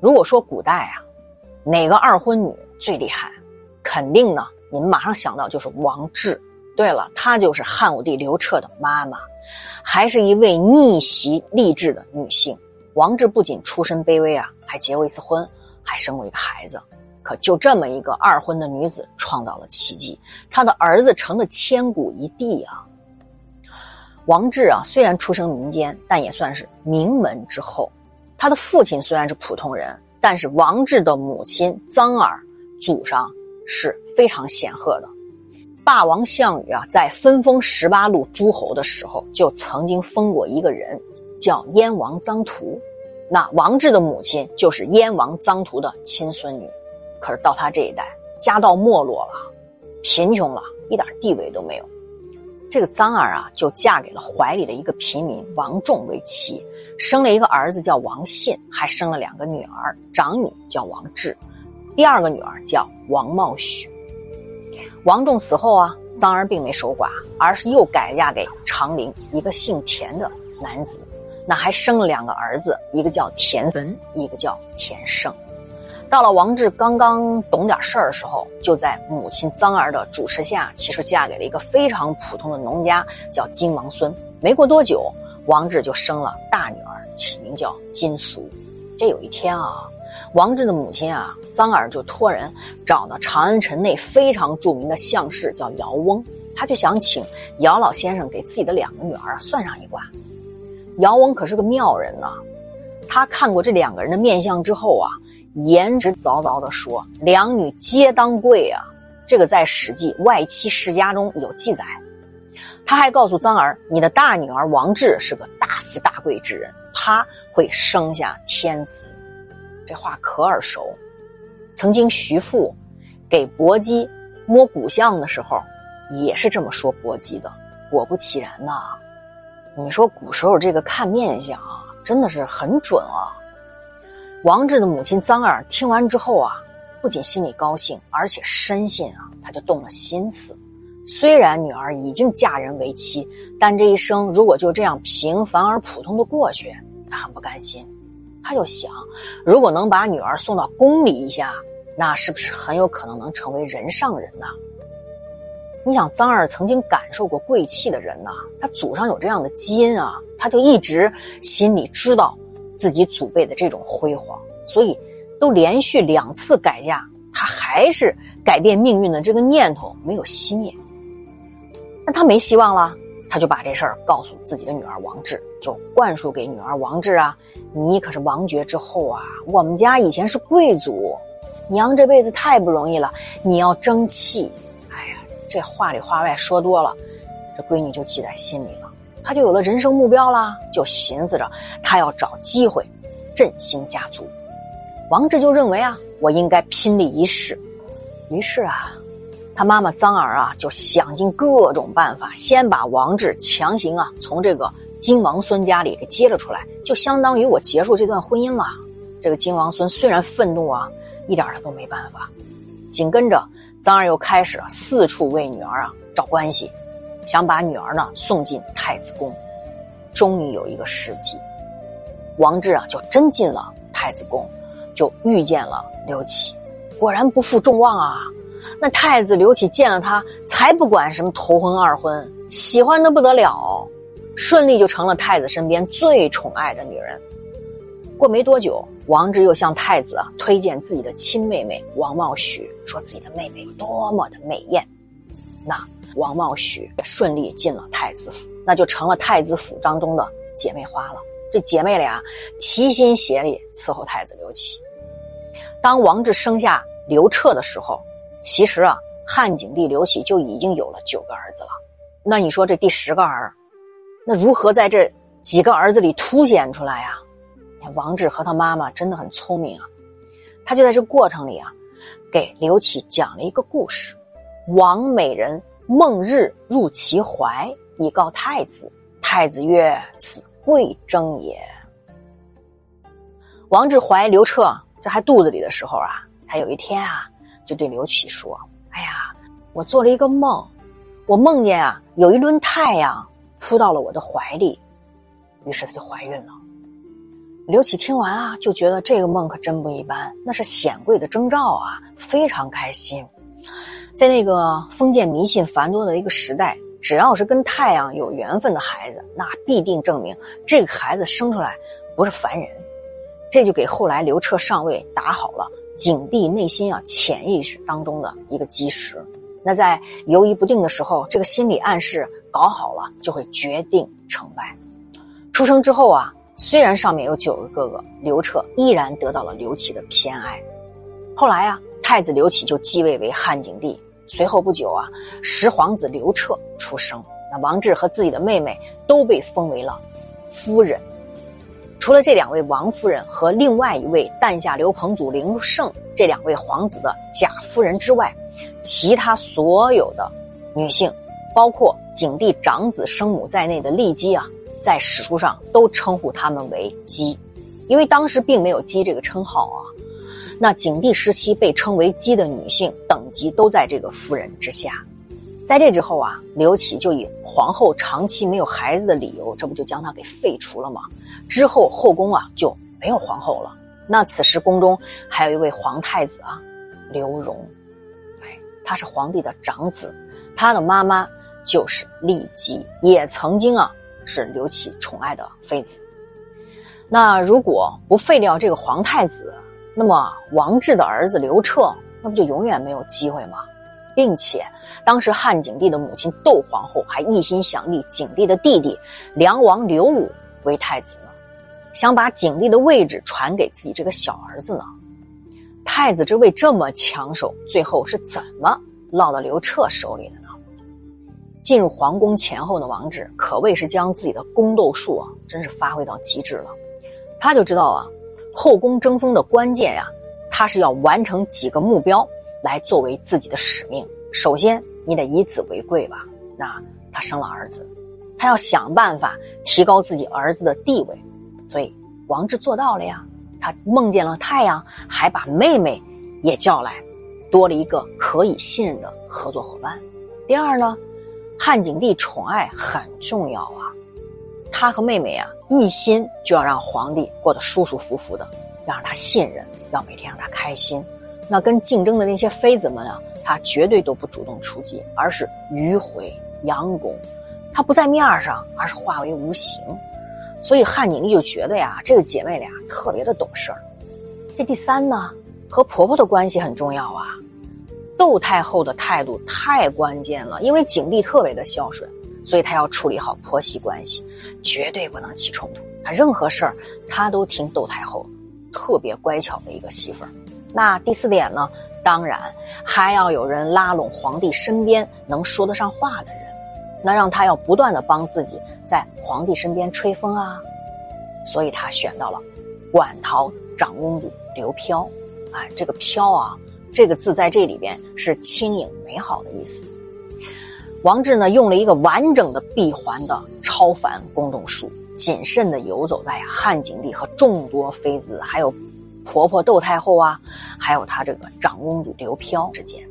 如果说古代啊，哪个二婚女最厉害，肯定呢，你们马上想到就是王志。对了，她就是汉武帝刘彻的妈妈，还是一位逆袭励志的女性。王志不仅出身卑微啊，还结过一次婚，还生过一个孩子。可就这么一个二婚的女子，创造了奇迹，她的儿子成了千古一帝啊。王志啊，虽然出生民间，但也算是名门之后。他的父亲虽然是普通人，但是王志的母亲臧儿祖上是非常显赫的。霸王项羽啊，在分封十八路诸侯的时候，就曾经封过一个人，叫燕王臧荼。那王志的母亲就是燕王臧荼的亲孙女。可是到他这一代，家道没落了，贫穷了，一点地位都没有。这个臧儿啊，就嫁给了怀里的一个平民王仲为妻，生了一个儿子叫王信，还生了两个女儿，长女叫王志，第二个女儿叫王茂许。王仲死后啊，臧儿并没守寡，而是又改嫁给长陵一个姓田的男子，那还生了两个儿子，一个叫田汾，一个叫田胜。到了王志刚刚懂点事儿的时候，就在母亲臧儿的主持下，其实嫁给了一个非常普通的农家，叫金王孙。没过多久，王志就生了大女儿，起名叫金俗。这有一天啊，王志的母亲啊，臧儿就托人找到长安城内非常著名的相士，叫姚翁，他就想请姚老先生给自己的两个女儿算上一卦。姚翁可是个妙人呢，他看过这两个人的面相之后啊。言之凿凿的说：“两女皆当贵啊！”这个在《史记外戚世家》中有记载。他还告诉臧儿：“你的大女儿王志是个大富大贵之人，她会生下天子。”这话可耳熟。曾经徐父给伯姬摸骨相的时候，也是这么说伯姬的。果不其然呐！你说古时候这个看面相啊，真的是很准啊。王志的母亲臧儿听完之后啊，不仅心里高兴，而且深信啊，他就动了心思。虽然女儿已经嫁人为妻，但这一生如果就这样平凡而普通的过去，他很不甘心。他就想，如果能把女儿送到宫里一下，那是不是很有可能能成为人上人呢？你想，臧儿曾经感受过贵气的人呐，他祖上有这样的基因啊，他就一直心里知道。自己祖辈的这种辉煌，所以都连续两次改嫁，他还是改变命运的这个念头没有熄灭。那他没希望了，他就把这事儿告诉自己的女儿王志，就灌输给女儿王志啊：“你可是王爵之后啊，我们家以前是贵族，娘这辈子太不容易了，你要争气。”哎呀，这话里话外说多了，这闺女就记在心里了。她就有了人生目标啦，就寻思着她要找机会振兴家族。王志就认为啊，我应该拼力一试。于是啊，他妈妈臧儿啊就想尽各种办法，先把王志强行啊从这个金王孙家里给接了出来，就相当于我结束这段婚姻了。这个金王孙虽然愤怒啊，一点他都没办法。紧跟着，臧儿又开始四处为女儿啊找关系。想把女儿呢送进太子宫，终于有一个时机，王志啊就真进了太子宫，就遇见了刘启，果然不负众望啊！那太子刘启见了他，才不管什么头婚二婚，喜欢的不得了，顺利就成了太子身边最宠爱的女人。过没多久，王志又向太子啊推荐自己的亲妹妹王茂许，说自己的妹妹有多么的美艳，那。王茂许也顺利进了太子府，那就成了太子府当中的姐妹花了。这姐妹俩齐心协力伺候太子刘启。当王志生下刘彻的时候，其实啊，汉景帝刘启就已经有了九个儿子了。那你说这第十个儿，那如何在这几个儿子里凸显出来呀？王志和他妈妈真的很聪明啊，他就在这过程里啊，给刘启讲了一个故事：王美人。梦日入其怀，以告太子。太子曰：“此贵征也。”王志怀刘彻这还肚子里的时候啊，他有一天啊，就对刘启说：“哎呀，我做了一个梦，我梦见啊，有一轮太阳扑到了我的怀里，于是他就怀孕了。刘启听完啊，就觉得这个梦可真不一般，那是显贵的征兆啊，非常开心。在那个封建迷信繁多的一个时代，只要是跟太阳有缘分的孩子，那必定证明这个孩子生出来不是凡人。这就给后来刘彻上位打好了景帝内心啊潜意识当中的一个基石。那在犹豫不定的时候，这个心理暗示搞好了，就会决定成败。出生之后啊。虽然上面有九个哥哥，刘彻依然得到了刘启的偏爱。后来啊，太子刘启就继位为汉景帝。随后不久啊，十皇子刘彻出生。那王志和自己的妹妹都被封为了夫人。除了这两位王夫人和另外一位诞下刘彭祖、刘胜这两位皇子的贾夫人之外，其他所有的女性，包括景帝长子生母在内的骊姬啊。在史书上都称呼他们为姬，因为当时并没有姬这个称号啊。那景帝时期被称为姬的女性等级都在这个夫人之下。在这之后啊，刘启就以皇后长期没有孩子的理由，这不就将她给废除了吗？之后后宫啊就没有皇后了。那此时宫中还有一位皇太子啊，刘荣，对，他是皇帝的长子，他的妈妈就是骊姬，也曾经啊。是刘启宠爱的妃子。那如果不废掉这个皇太子，那么王志的儿子刘彻，那不就永远没有机会吗？并且，当时汉景帝的母亲窦皇后还一心想立景帝的弟弟梁王刘武为太子呢，想把景帝的位置传给自己这个小儿子呢。太子之位这么抢手，最后是怎么落到刘彻手里的呢？进入皇宫前后的王志可谓是将自己的宫斗术啊，真是发挥到极致了。他就知道啊，后宫争锋的关键呀，他是要完成几个目标来作为自己的使命。首先，你得以子为贵吧？那他生了儿子，他要想办法提高自己儿子的地位。所以，王志做到了呀。他梦见了太阳，还把妹妹也叫来，多了一个可以信任的合作伙伴。第二呢？汉景帝宠爱很重要啊，他和妹妹啊一心就要让皇帝过得舒舒服服的，要让他信任，要每天让他开心。那跟竞争的那些妃子们啊，他绝对都不主动出击，而是迂回佯攻。他不在面上，而是化为无形。所以汉景帝就觉得呀，这个姐妹俩特别的懂事儿。这第三呢，和婆婆的关系很重要啊。窦太后的态度太关键了，因为景帝特别的孝顺，所以她要处理好婆媳关系，绝对不能起冲突。她任何事儿，她都听窦太后，特别乖巧的一个媳妇儿。那第四点呢？当然还要有人拉拢皇帝身边能说得上话的人，那让他要不断的帮自己在皇帝身边吹风啊。所以他选到了馆陶长公主刘飘，哎，这个飘啊。这个字在这里边是轻盈美好的意思。王志呢用了一个完整的闭环的超凡宫斗术，谨慎的游走在汉景帝和众多妃子，还有婆婆窦太后啊，还有她这个长公主刘飘之间。